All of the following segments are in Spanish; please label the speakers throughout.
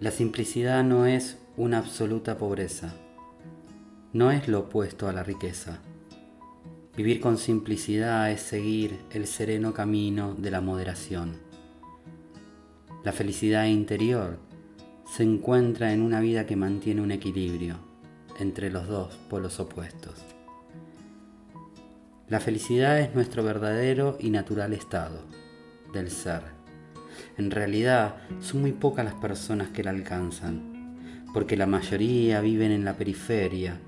Speaker 1: La simplicidad no es una absoluta pobreza, no es lo opuesto a la riqueza. Vivir con simplicidad es seguir el sereno camino de la moderación. La felicidad interior se encuentra en una vida que mantiene un equilibrio entre los dos polos opuestos. La felicidad es nuestro verdadero y natural estado del ser en realidad son muy pocas las personas que la alcanzan, porque la mayoría viven en la periferia,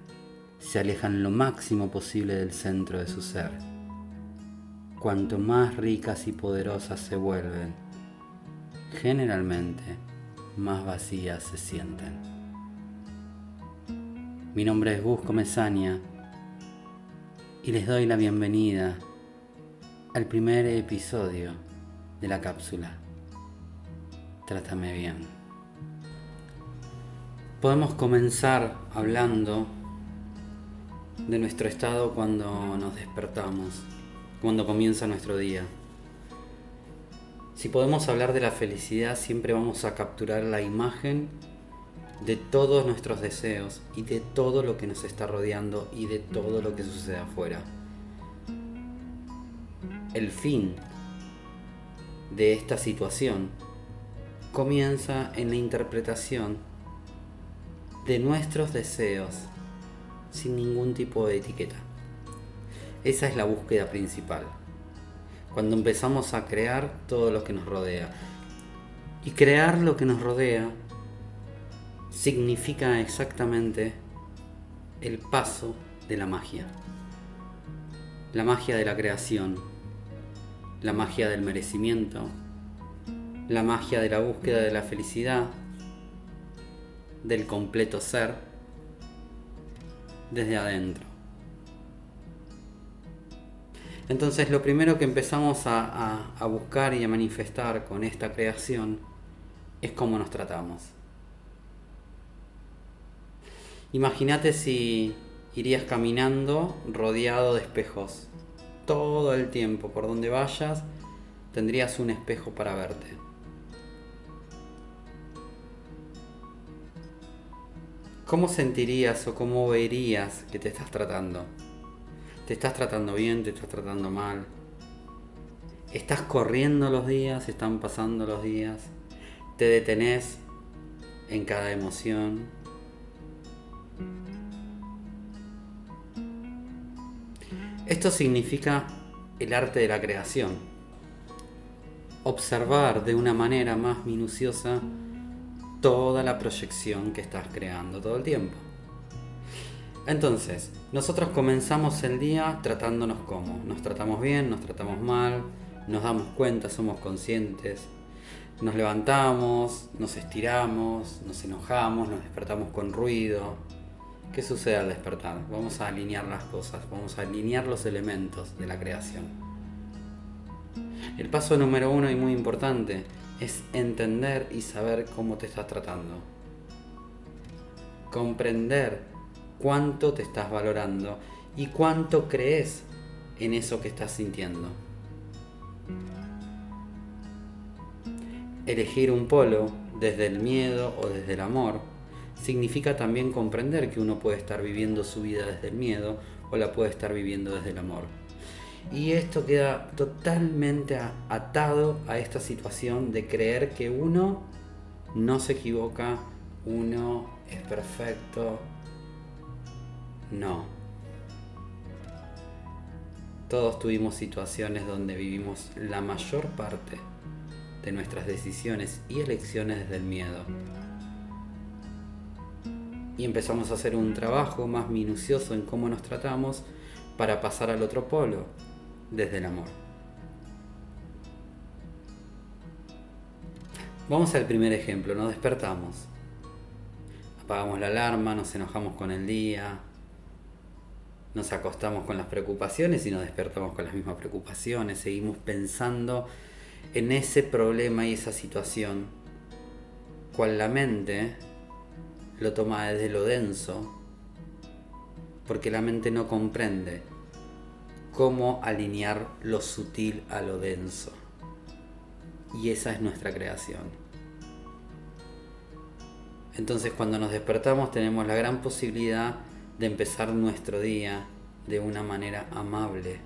Speaker 1: se alejan lo máximo posible del centro de su ser. Cuanto más ricas y poderosas se vuelven, generalmente más vacías se sienten. Mi nombre es Gus Comezaña y les doy la bienvenida al primer episodio de la cápsula trátame bien. Podemos comenzar hablando de nuestro estado cuando nos despertamos, cuando comienza nuestro día. Si podemos hablar de la felicidad, siempre vamos a capturar la imagen de todos nuestros deseos y de todo lo que nos está rodeando y de todo lo que sucede afuera. El fin de esta situación comienza en la interpretación de nuestros deseos sin ningún tipo de etiqueta. Esa es la búsqueda principal. Cuando empezamos a crear todo lo que nos rodea. Y crear lo que nos rodea significa exactamente el paso de la magia. La magia de la creación, la magia del merecimiento, la magia de la búsqueda de la felicidad, del completo ser, desde adentro. Entonces lo primero que empezamos a, buscar y a manifestar con esta creación es cómo nos tratamos. Imagínate si irías caminando rodeado de espejos. Todo el tiempo, por donde vayas, tendrías un espejo para verte. ¿Cómo sentirías o cómo verías que te estás tratando? ¿Te estás tratando bien? ¿Te estás tratando mal? ¿Estás corriendo los días? ¿Están pasando los días? ¿Te detenés en cada emoción? Esto significa el arte de la creación. Observar de una manera más minuciosa toda la proyección que estás creando todo el tiempo. Entonces, nosotros comenzamos el día tratándonos como. Nos tratamos bien, nos tratamos mal, nos damos cuenta, somos conscientes. Nos levantamos, nos estiramos, nos enojamos, nos despertamos con ruido. ¿Qué sucede al despertar? Vamos a alinear las cosas, vamos a alinear los elementos de la creación. El paso número uno y muy importante es entender y saber cómo te estás tratando. Comprender cuánto te estás valorando y cuánto crees en eso que estás sintiendo. Elegir un polo desde el miedo o desde el amor significa también comprender que uno puede estar viviendo su vida desde el miedo o la puede estar viviendo desde el amor. Y esto queda totalmente atado a esta situación de creer que uno no se equivoca, uno es perfecto. No. Todos tuvimos situaciones donde vivimos la mayor parte de nuestras decisiones y elecciones desde el miedo. Y empezamos a hacer un trabajo más minucioso en cómo nos tratamos para pasar al otro polo, desde el amor. Vamos al primer ejemplo, nos despertamos. Apagamos la alarma, nos enojamos con el día, nos acostamos con las preocupaciones y nos despertamos con las mismas preocupaciones, seguimos pensando en ese problema y esa situación, cual la mente lo toma desde lo denso, porque la mente no comprende cómo alinear lo sutil a lo denso. Y esa es nuestra creación. Entonces cuando nos despertamos tenemos la gran posibilidad de empezar nuestro día de una manera amable,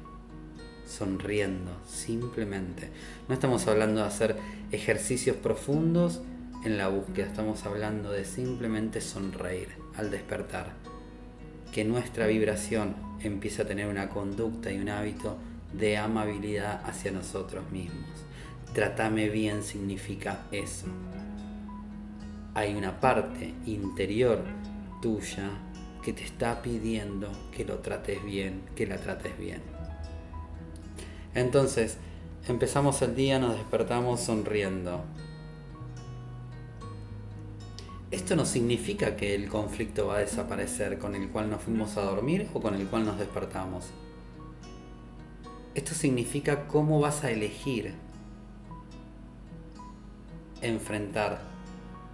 Speaker 1: sonriendo, simplemente. No estamos hablando de hacer ejercicios profundos en la búsqueda, estamos hablando de simplemente sonreír al despertar. Que nuestra vibración empiece a tener una conducta y un hábito de amabilidad hacia nosotros mismos. Trátame bien significa eso. Hay una parte interior tuya que te está pidiendo que lo trates bien, que la trates bien. Entonces, empezamos el día, nos despertamos sonriendo. Esto no significa que el conflicto va a desaparecer con el cual nos fuimos a dormir o con el cual nos despertamos. Esto significa cómo vas a elegir enfrentar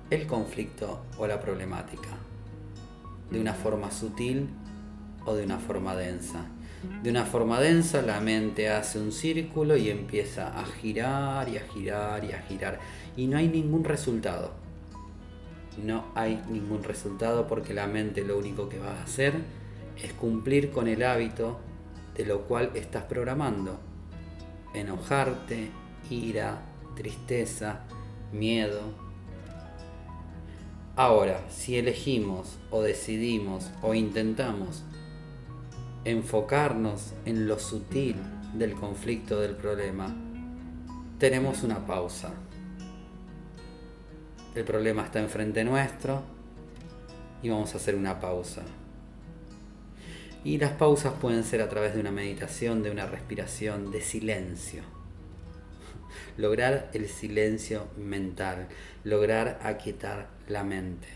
Speaker 1: el conflicto o la problemática. De una forma sutil o de una forma densa. De una forma densa la mente hace un círculo y empieza a girar y a girar y a girar. Y no hay ningún resultado. No hay ningún resultado porque la mente lo único que va a hacer es cumplir con el hábito de lo cual estás programando. Enojarte, ira, tristeza, miedo. Ahora, si elegimos o decidimos o intentamos enfocarnos en lo sutil del conflicto del problema, tenemos una pausa. El problema está enfrente nuestro y vamos a hacer una pausa. Y las pausas pueden ser a través de una meditación, de una respiración, de silencio. Lograr el silencio mental, lograr aquietar la mente.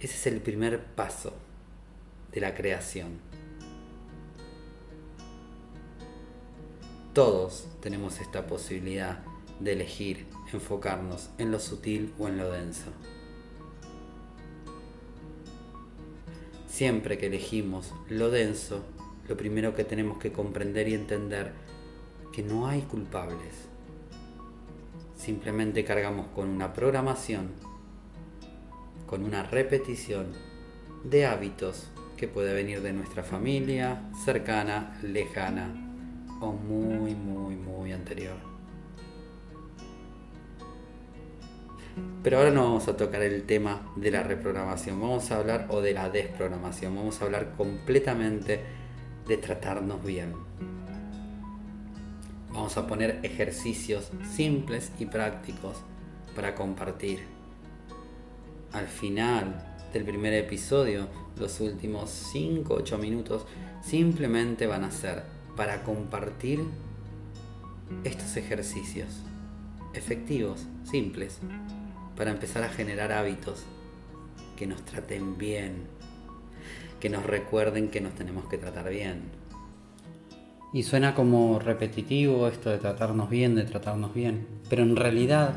Speaker 1: Ese es el primer paso de la creación. Todos tenemos esta posibilidad de elegir enfocarnos en lo sutil o en lo denso. Siempre que elegimos lo denso, lo primero que tenemos que comprender y entender que no hay culpables. Simplemente cargamos con una programación, con una repetición de hábitos que puede venir de nuestra familia, cercana, lejana o muy, muy, muy anterior. Pero ahora no vamos a tocar el tema de la reprogramación, vamos a hablar o de la desprogramación, vamos a hablar completamente de tratarnos bien. Vamos a poner ejercicios simples y prácticos para compartir. Al final del primer episodio, los últimos 5-8 minutos simplemente van a ser para compartir estos ejercicios efectivos, simples, para empezar a generar hábitos que nos traten bien, que nos recuerden que nos tenemos que tratar bien. Y suena como repetitivo esto de tratarnos bien, de tratarnos bien, pero en realidad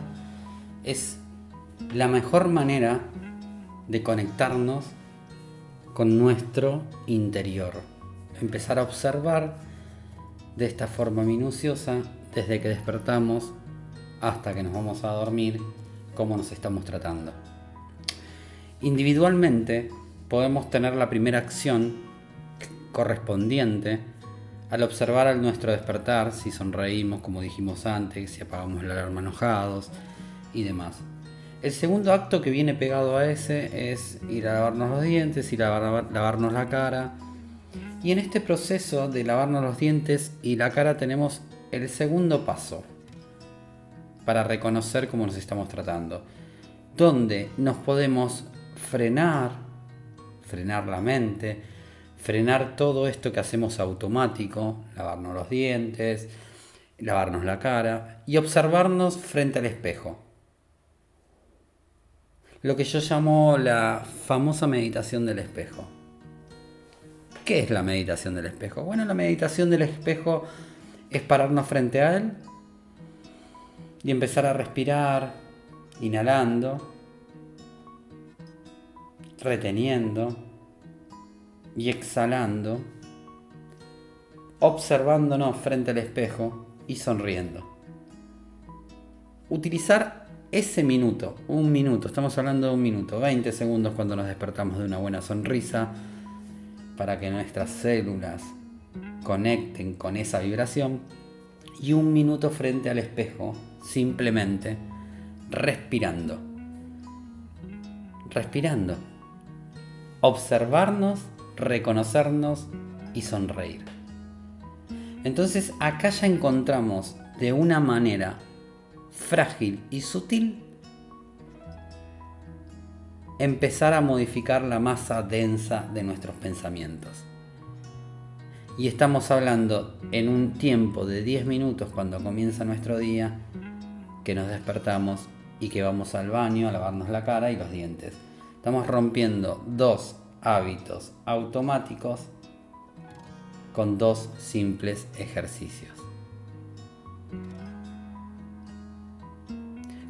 Speaker 1: es la mejor manera de conectarnos con nuestro interior. Empezar a observar de esta forma minuciosa desde que despertamos hasta que nos vamos a dormir cómo nos estamos tratando. Individualmente podemos tener la primera acción correspondiente al observar al nuestro despertar, si sonreímos como dijimos antes, si apagamos la alarma enojados y demás. El segundo acto que viene pegado a ese es ir a lavarnos los dientes, a lavarnos la cara. Y en este proceso de lavarnos los dientes y la cara tenemos el segundo paso, para reconocer cómo nos estamos tratando. Donde nos podemos frenar, frenar la mente, frenar todo esto que hacemos automático, lavarnos los dientes, lavarnos la cara y observarnos frente al espejo. Lo que yo llamo la famosa meditación del espejo. ¿Qué es la meditación del espejo? Bueno, la meditación del espejo es pararnos frente a él y empezar a respirar, inhalando, reteniendo y exhalando, observándonos frente al espejo y sonriendo. Utilizar ese minuto, un minuto, estamos hablando de un minuto, 20 segundos cuando nos despertamos de una buena sonrisa, para que nuestras células conecten con esa vibración, y un minuto frente al espejo, simplemente respirando. Respirando. Observarnos, reconocernos y sonreír. Entonces acá ya encontramos de una manera frágil y sutil empezar a modificar la masa densa de nuestros pensamientos. Y estamos hablando en un tiempo de 10 minutos cuando comienza nuestro día, que nos despertamos y que vamos al baño a lavarnos la cara y los dientes. Estamos rompiendo dos hábitos automáticos con dos simples ejercicios.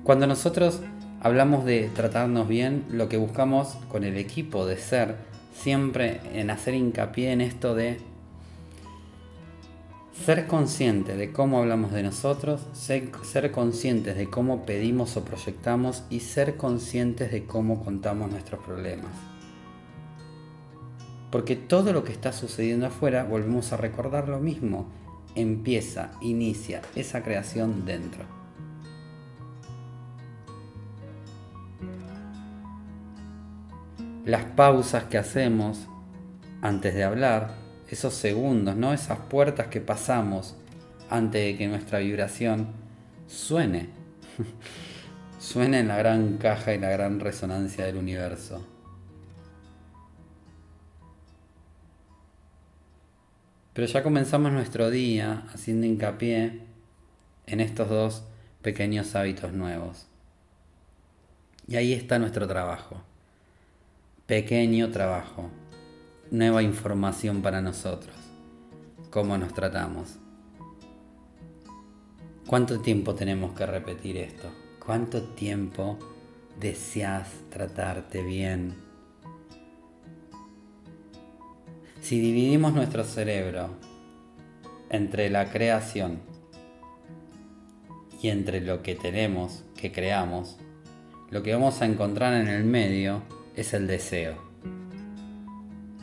Speaker 1: Cuando nosotros hablamos de tratarnos bien, lo que buscamos con el equipo de ser siempre en hacer hincapié en esto de ser consciente de cómo hablamos de nosotros, ser, ser, conscientes de cómo pedimos o proyectamos y ser conscientes de cómo contamos nuestros problemas. Porque todo lo que está sucediendo afuera, volvemos a recordar lo mismo, empieza, inicia esa creación dentro. las pausas que hacemos antes de hablar, esos segundos, ¿no? Esas puertas que pasamos antes de que nuestra vibración suene. suene en la gran caja y la gran resonancia del universo. Pero ya comenzamos nuestro día haciendo hincapié en estos dos pequeños hábitos nuevos. Y ahí está nuestro trabajo pequeño trabajo, nueva información para nosotros, cómo nos tratamos. ¿Cuánto tiempo tenemos que repetir esto? ¿Cuánto tiempo deseas tratarte bien? Si dividimos nuestro cerebro entre la creación y entre lo que tenemos, que creamos, lo que vamos a encontrar en el medio es el deseo.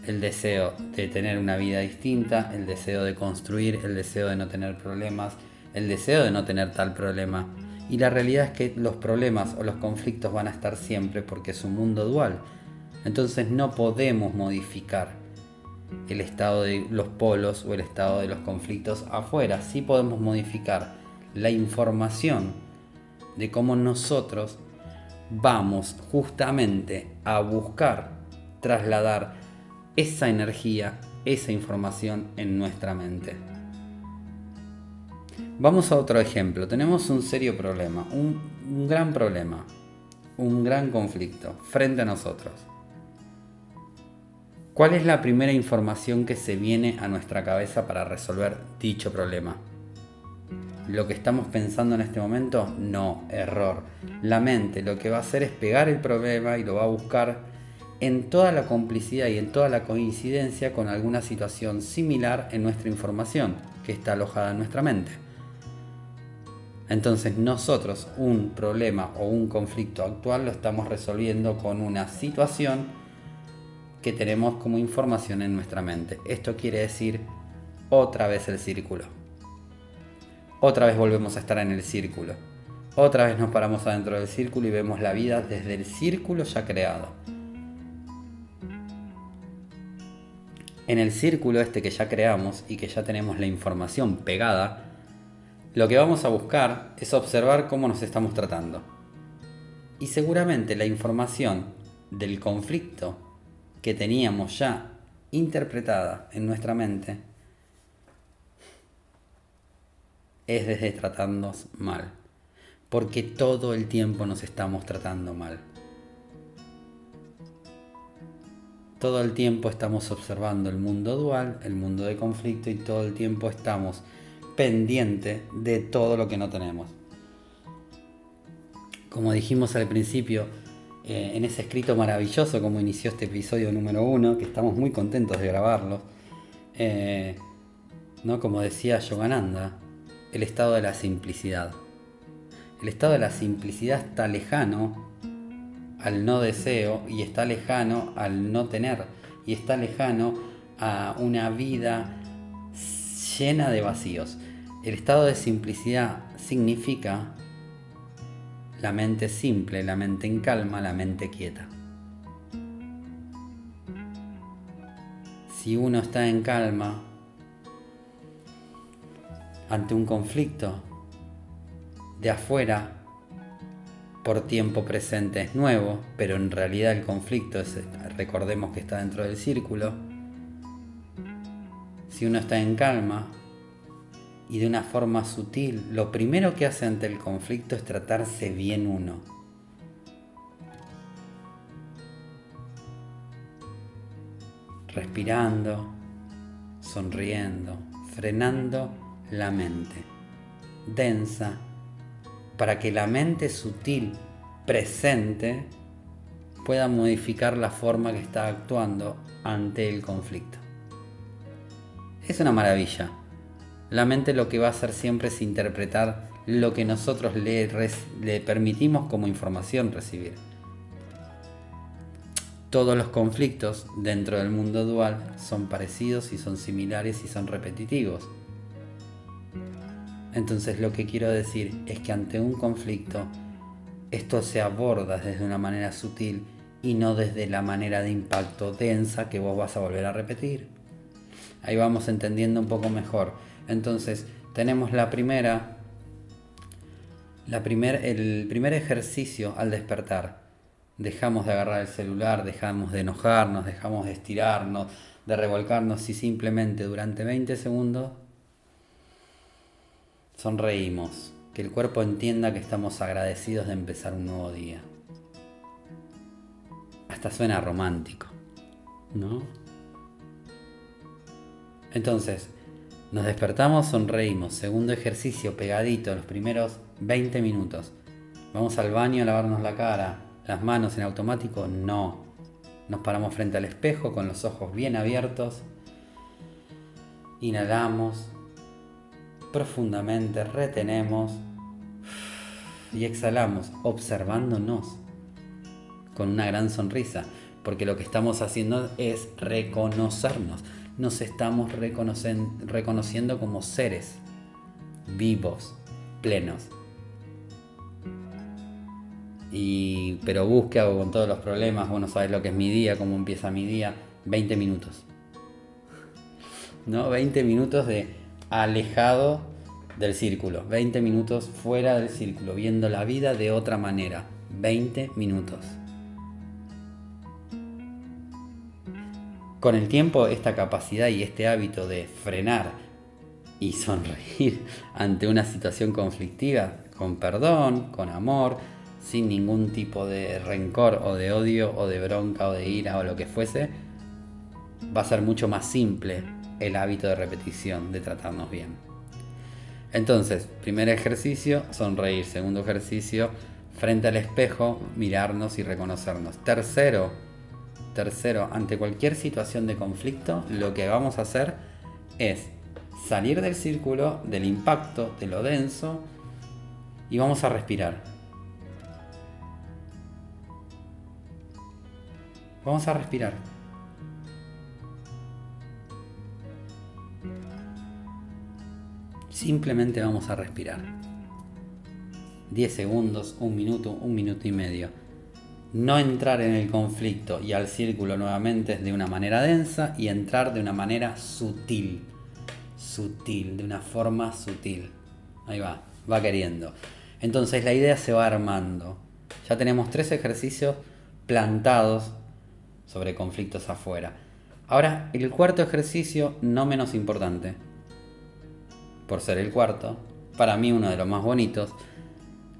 Speaker 1: El deseo de tener una vida distinta, el deseo de construir, el deseo de no tener problemas, el deseo de no tener tal problema. Y la realidad es que los problemas o los conflictos van a estar siempre porque es un mundo dual. Entonces no podemos modificar el estado de los polos o el estado de los conflictos afuera. Sí podemos modificar la información de cómo nosotros vamos justamente a buscar trasladar esa energía, esa información en nuestra mente. Vamos a otro ejemplo. Tenemos un serio problema, un, gran problema, un gran conflicto frente a nosotros. ¿Cuál es la primera información que se viene a nuestra cabeza para resolver dicho problema? lo que estamos pensando en este momento? No, error. La mente lo que va a hacer es pegar el problema y lo va a buscar en toda la complicidad y en toda la coincidencia con alguna situación similar en nuestra información que está alojada en nuestra mente. Entonces nosotros un problema o un conflicto actual lo estamos resolviendo con una situación que tenemos como información en nuestra mente. Esto quiere decir otra vez el círculo. Otra vez volvemos a estar en el círculo. Otra vez nos paramos adentro del círculo y vemos la vida desde el círculo ya creado. En el círculo este que ya creamos y que ya tenemos la información pegada, lo que vamos a buscar es observar cómo nos estamos tratando. Y seguramente la información del conflicto que teníamos ya interpretada en nuestra mente es desde tratarnos mal. Porque todo el tiempo nos estamos tratando mal. Todo el tiempo estamos observando el mundo dual, el mundo de conflicto y todo el tiempo estamos pendientes de todo lo que no tenemos. Como dijimos al principio, eh, en ese escrito maravilloso como inició este episodio número uno, que estamos muy contentos de grabarlo, eh, ¿no? como decía Yogananda, el estado de la simplicidad. El estado de la simplicidad está lejano al no deseo y está lejano al no tener y está lejano a una vida llena de vacíos. El estado de simplicidad significa la mente simple, la mente en calma, la mente quieta. Si uno está en calma ante un conflicto de afuera, por tiempo presente es nuevo, pero en realidad el conflicto es, recordemos que está dentro del círculo. Si uno está en calma y de una forma sutil, lo primero que hace ante el conflicto es tratarse bien uno. Respirando, sonriendo, frenando la mente densa para que la mente sutil presente pueda modificar la forma que está actuando ante el conflicto. Es una maravilla. La mente lo que va a hacer siempre es interpretar lo que nosotros le, permitimos como información recibir. Todos los conflictos dentro del mundo dual son parecidos y son similares y son repetitivos. Entonces lo que quiero decir es que ante un conflicto, esto se aborda desde una manera sutil y no desde la manera de impacto densa que vos vas a volver a repetir. Ahí vamos entendiendo un poco mejor. Entonces, tenemos la primera, la primer, el primer ejercicio al despertar. Dejamos de agarrar el celular, dejamos de enojarnos, dejamos de estirarnos, de revolcarnos y simplemente durante 20 segundos Sonreímos, que el cuerpo entienda que estamos agradecidos de empezar un nuevo día. Hasta suena romántico, ¿no? Entonces, nos despertamos, sonreímos. Segundo ejercicio, pegadito, los primeros 20 minutos. Vamos al baño a lavarnos la cara. Las manos en automático, no. Nos paramos frente al espejo con los ojos bien abiertos. Inhalamos, profundamente, retenemos y exhalamos, observándonos con una gran sonrisa, porque lo que estamos haciendo es reconocernos, nos estamos reconociendo como seres vivos, plenos. Y, pero hago con todos los problemas, vos no sabes lo que es mi día, cómo empieza mi día, 20 minutos. ¿No? 20 minutos de alejado del círculo, 20 minutos fuera del círculo, viendo la vida de otra manera, 20 minutos. Con el tiempo esta capacidad y este hábito de frenar y sonreír ante una situación conflictiva, con perdón, con amor, sin ningún tipo de rencor o de odio o de bronca o de ira o lo que fuese, va a ser mucho más simple el hábito de repetición, de tratarnos bien. Entonces, primer ejercicio, sonreír. Segundo ejercicio, frente al espejo, mirarnos y reconocernos. Tercero, tercero, ante cualquier situación de conflicto, lo que vamos a hacer es salir del círculo, del impacto, de lo denso, y vamos a respirar. Vamos a respirar. Simplemente vamos a respirar. 10 segundos, un minuto, un minuto y medio. No entrar en el conflicto y al círculo nuevamente de una manera densa y entrar de una manera sutil. Sutil, de una forma sutil. Ahí va, va queriendo. Entonces la idea se va armando. Ya tenemos tres ejercicios plantados sobre conflictos afuera. Ahora, el cuarto ejercicio, no menos importante, por ser el cuarto, para mí uno de los más bonitos,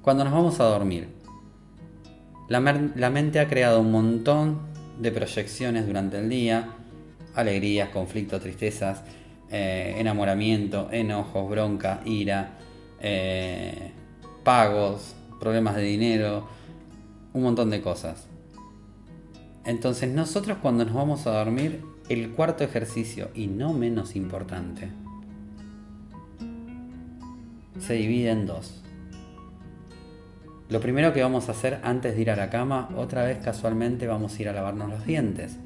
Speaker 1: cuando nos vamos a dormir. La, mente ha creado un montón de proyecciones durante el día, alegrías, conflictos, tristezas, eh, enamoramiento, enojos, bronca, ira, eh, pagos, problemas de dinero, un montón de cosas. Entonces nosotros cuando nos vamos a dormir, el cuarto ejercicio, y no menos importante, se divide en dos. Lo primero que vamos a hacer antes de ir a la cama, otra vez casualmente vamos a ir a lavarnos los dientes.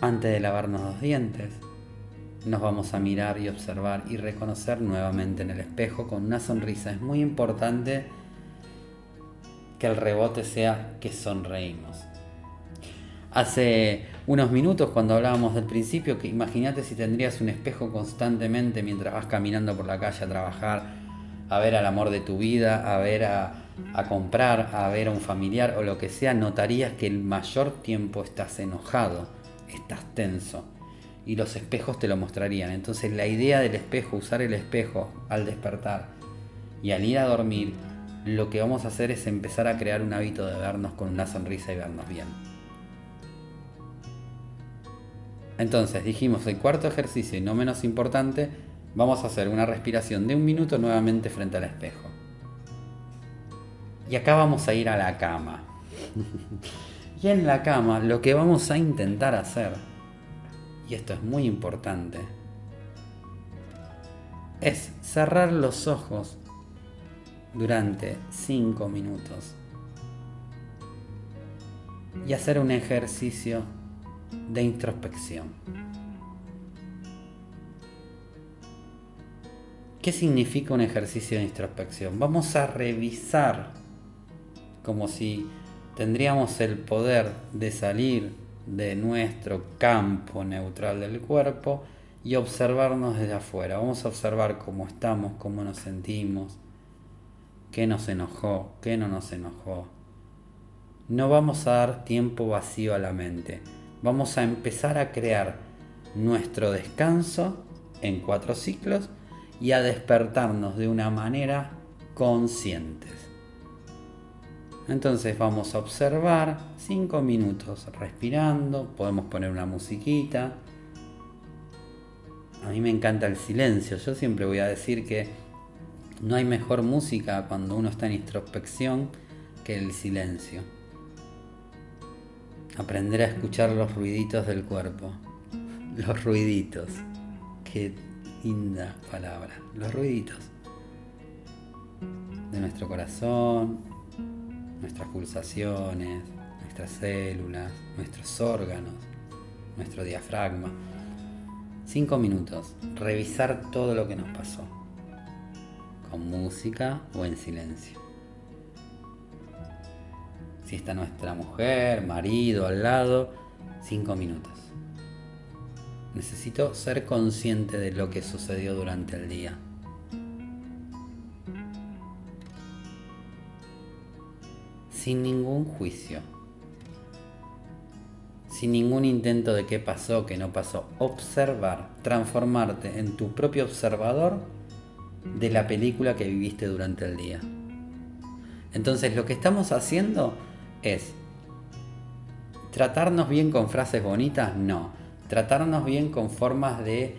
Speaker 1: Antes de lavarnos los dientes, nos vamos a mirar y observar y reconocer nuevamente en el espejo con una sonrisa. Es muy importante que el rebote sea que sonreímos. Hace unos minutos cuando hablábamos del principio, que imagínate si tendrías un espejo constantemente mientras vas caminando por la calle a trabajar, a ver al amor de tu vida, a ver a, comprar, a ver a un familiar o lo que sea, notarías que el mayor tiempo estás enojado, estás tenso y los espejos te lo mostrarían. Entonces la idea del espejo, usar el espejo al despertar y al ir a dormir, lo que vamos a hacer es empezar a crear un hábito de vernos con una sonrisa y vernos bien. Entonces dijimos el cuarto ejercicio y no menos importante, vamos a hacer una respiración de un minuto nuevamente frente al espejo. Y acá vamos a ir a la cama. y en la cama lo que vamos a intentar hacer y esto es muy importante, es cerrar los ojos durante 5 minutos y hacer un ejercicio de introspección. ¿Qué significa un ejercicio de introspección? Vamos a revisar como si tendríamos el poder de salir de nuestro campo neutral del cuerpo y observarnos desde afuera. Vamos a observar cómo estamos, cómo nos sentimos, qué nos enojó, qué no nos enojó. No vamos a dar tiempo vacío a la mente. Vamos a empezar a crear nuestro descanso en cuatro ciclos y a despertarnos de una manera consciente. Entonces vamos a observar 5 minutos respirando, podemos poner una musiquita. A mí me encanta el silencio, yo siempre voy a decir que no hay mejor música cuando uno está en introspección que el silencio. Aprender a escuchar los ruiditos del cuerpo. Los ruiditos. Qué linda palabra. Los ruiditos. De nuestro corazón, nuestras pulsaciones, nuestras células, nuestros órganos, nuestro diafragma. Cinco minutos, revisar todo lo que nos pasó, con música o en silencio. Si está nuestra mujer, marido al lado, cinco minutos. Necesito ser consciente de lo que sucedió durante el día sin ningún juicio, sin ningún intento de qué pasó, qué no pasó. Observar, transformarte en tu propio observador de la película que viviste durante el día. Entonces lo que estamos haciendo es tratarnos bien con frases bonitas, no. Tratarnos bien con formas de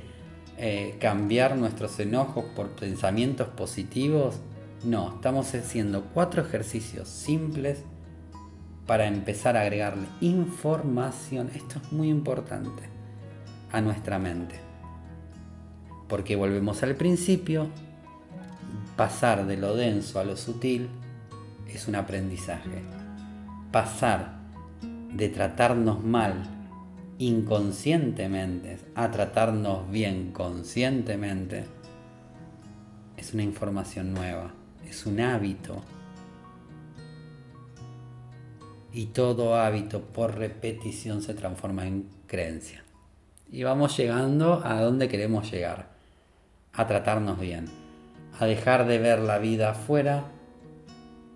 Speaker 1: eh, cambiar nuestros enojos por pensamientos positivos, no, estamos haciendo cuatro ejercicios simples para empezar a agregarle información, esto es muy importante, a nuestra mente. Porque volvemos al principio, pasar de lo denso a lo sutil es un aprendizaje. Pasar de tratarnos mal inconscientemente a tratarnos bien conscientemente es una información nueva es un hábito. Y todo hábito por repetición se transforma en creencia. Y vamos llegando a donde queremos llegar. A tratarnos bien. A dejar de ver la vida afuera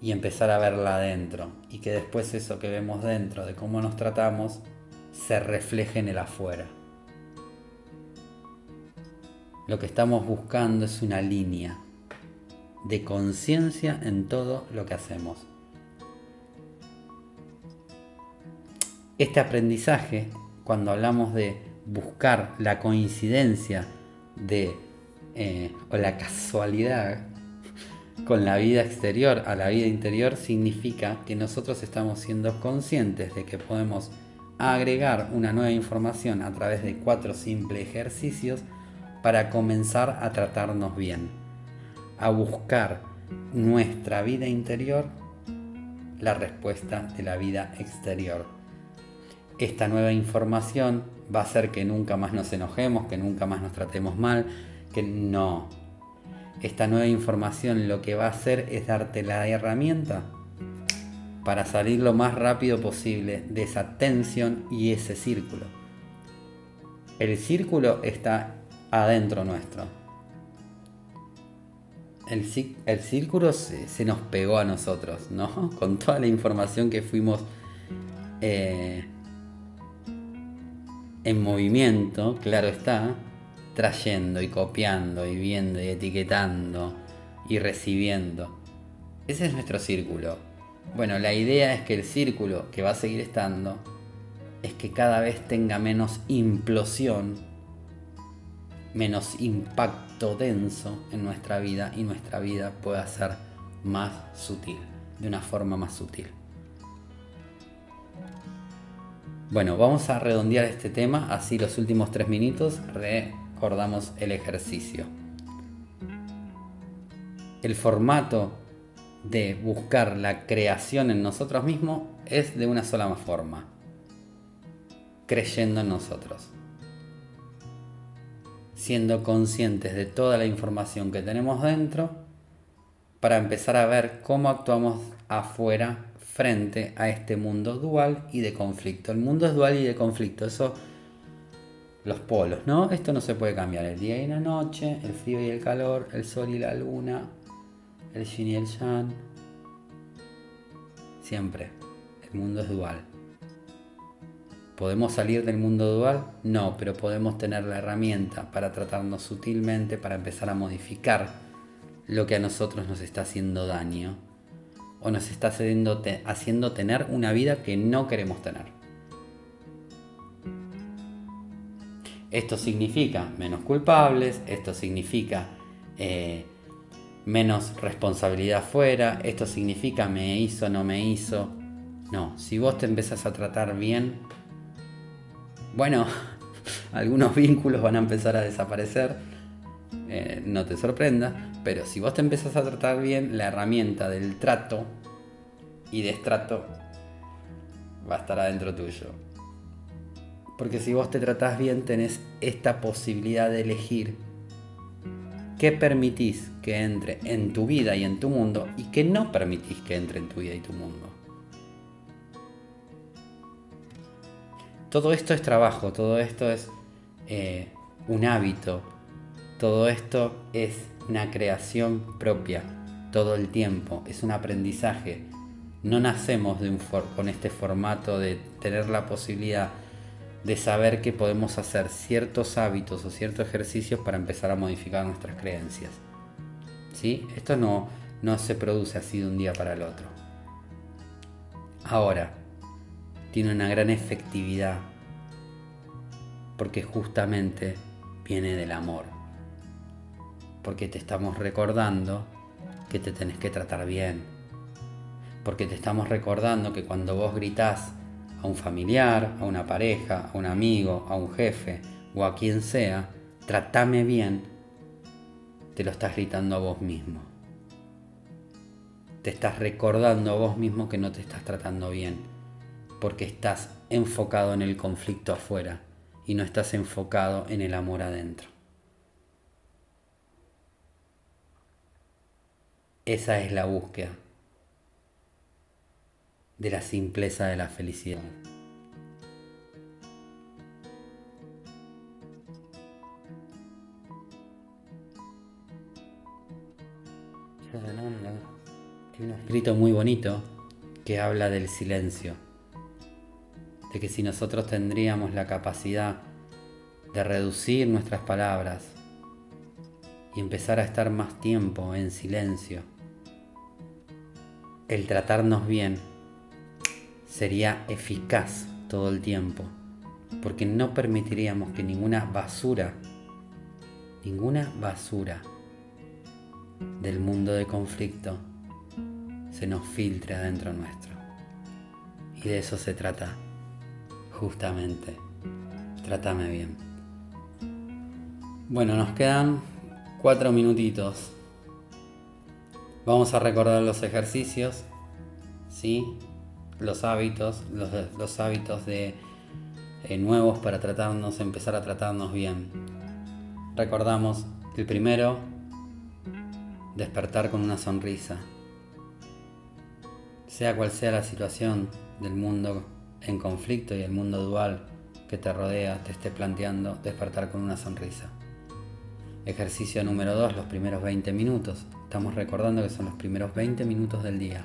Speaker 1: y empezar a verla adentro. Y que después eso que vemos dentro de cómo nos tratamos se refleje en el afuera. Lo que estamos buscando es una línea, de conciencia en todo lo que hacemos. Este aprendizaje, cuando hablamos de buscar la coincidencia de, eh, o la casualidad con la vida exterior a la vida interior, significa que nosotros estamos siendo conscientes de que podemos agregar una nueva información a través de cuatro simples ejercicios para comenzar a tratarnos bien a buscar nuestra vida interior la respuesta de la vida exterior. Esta nueva información va a hacer que nunca más nos enojemos, que nunca más nos tratemos mal, que no. Esta nueva información lo que va a hacer es darte la herramienta para salir lo más rápido posible de esa tensión y ese círculo. El círculo está adentro nuestro. El, círculo se, nos pegó a nosotros, ¿no? Con toda la información que fuimos eh, en movimiento, claro está, trayendo y copiando y viendo y etiquetando y recibiendo. Ese es nuestro círculo. Bueno, la idea es que el círculo que va a seguir estando es que cada vez tenga menos implosión, menos impacto denso en nuestra vida y nuestra vida pueda ser más sutil, de una forma más sutil. Bueno, vamos a redondear este tema, así los últimos tres minutos recordamos el ejercicio. El formato de buscar la creación en nosotros mismos es de una sola forma, creyendo en nosotros. Siendo conscientes de toda la información que tenemos dentro para empezar a ver cómo actuamos afuera frente a este mundo dual y de conflicto. El mundo es dual y de conflicto, eso los polos, ¿no? Esto no se puede cambiar, el día y la noche, el frío y el calor, el sol y la luna, el yin y el yang. Siempre, el mundo es dual. ¿Podemos salir del mundo dual? No, pero podemos tener la herramienta para tratarnos sutilmente, para empezar a modificar lo que a nosotros nos está haciendo daño o nos está haciendo, tener una vida que no queremos tener. Esto significa menos culpables, esto significa eh, menos responsabilidad fuera, esto significa me hizo, no me hizo. No, si vos te empezás a tratar bien, bueno, algunos vínculos van a empezar a desaparecer, eh, no te sorprenda, pero si vos te empezás a tratar bien, la herramienta del trato y destrato va a estar adentro tuyo. Porque si vos te tratás bien, tenés esta posibilidad de elegir qué permitís que entre en tu vida y en tu mundo y qué no permitís que entre en tu vida y tu mundo. Todo esto es trabajo, todo esto es eh, un hábito, todo esto es una creación propia todo el tiempo, es un aprendizaje. No nacemos de con este formato de tener la posibilidad de saber que podemos hacer ciertos hábitos o ciertos ejercicios para empezar a modificar nuestras creencias. ¿Sí? Esto no, no se produce así de un día para el otro. Ahora, tiene una gran efectividad porque justamente viene del amor porque te estamos recordando que te tenés que tratar bien, porque te estamos recordando que cuando vos gritás a un familiar, a una pareja, a un amigo, a un jefe o a quien sea, tratame bien, te lo estás gritando a vos mismo. Te estás recordando a vos mismo que no te estás tratando bien, porque estás enfocado en el conflicto afuera y no estás enfocado en el amor adentro. Esa es la búsqueda de la simpleza de la felicidad. Tiene un escrito muy bonito que habla del silencio, de que si nosotros tendríamos la capacidad de reducir nuestras palabras y empezar a estar más tiempo en silencio, el tratarnos bien sería eficaz todo el tiempo, porque no permitiríamos que ninguna basura, ninguna basura del mundo de conflicto se nos filtre adentro nuestro. Y de eso se trata, justamente. Trátame bien. Bueno, nos quedan cuatro minutitos. Vamos a recordar los ejercicios, ¿sí? Los hábitos, los, hábitos de eh, nuevos para tratarnos, empezar a tratarnos bien. Recordamos el primero, despertar con una sonrisa. Sea cual sea la situación del mundo en conflicto y el mundo dual que te rodea, te esté planteando despertar con una sonrisa. Ejercicio número 2, los primeros 20 minutos. Estamos recordando que son los primeros 20 minutos del día.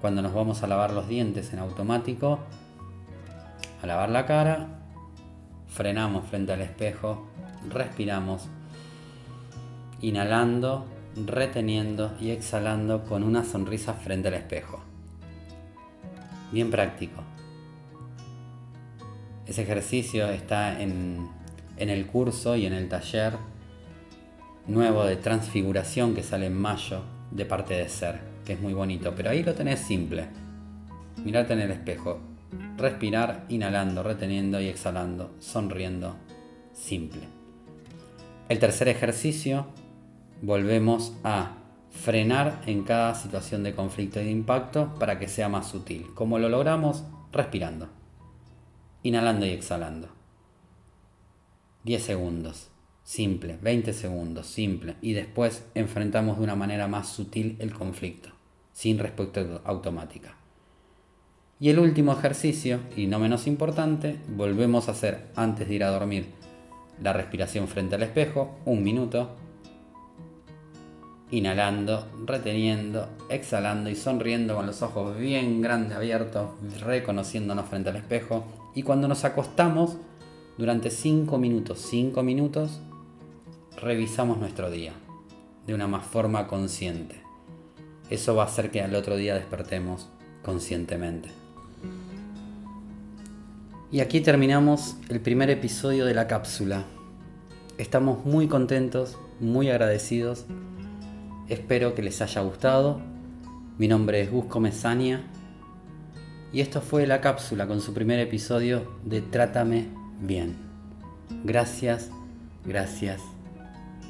Speaker 1: Cuando nos vamos a lavar los dientes en automático, a lavar la cara, frenamos frente al espejo, respiramos, inhalando, reteniendo y exhalando con una sonrisa frente al espejo. Bien práctico. Ese ejercicio está en, en el curso y en el taller nuevo de transfiguración que sale en mayo de parte de ser, que es muy bonito, pero ahí lo tenés simple. Mirarte en el espejo, respirar inhalando, reteniendo y exhalando, sonriendo, simple. El tercer ejercicio, volvemos a frenar en cada situación de conflicto y de impacto para que sea más sutil. ¿Cómo lo logramos? Respirando, inhalando y exhalando. 10 segundos simple, 20 segundos, simple, y después enfrentamos de una manera más sutil el conflicto, sin respuesta automática. Y el último ejercicio, y no menos importante, volvemos a hacer antes de ir a dormir la respiración frente al espejo, un minuto, inhalando, reteniendo, exhalando y sonriendo con los ojos bien grandes abiertos, reconociéndonos frente al espejo. Y cuando nos acostamos, durante 5 minutos, 5 minutos, revisamos nuestro día de una más forma consciente. Eso va a hacer que al otro día despertemos conscientemente. Y aquí terminamos el primer episodio de la cápsula. Estamos muy contentos, muy agradecidos. Espero que les haya gustado. Mi nombre es Busco Mesania y esto fue la cápsula con su primer episodio de Trátame bien. Gracias, gracias,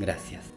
Speaker 1: Gracias.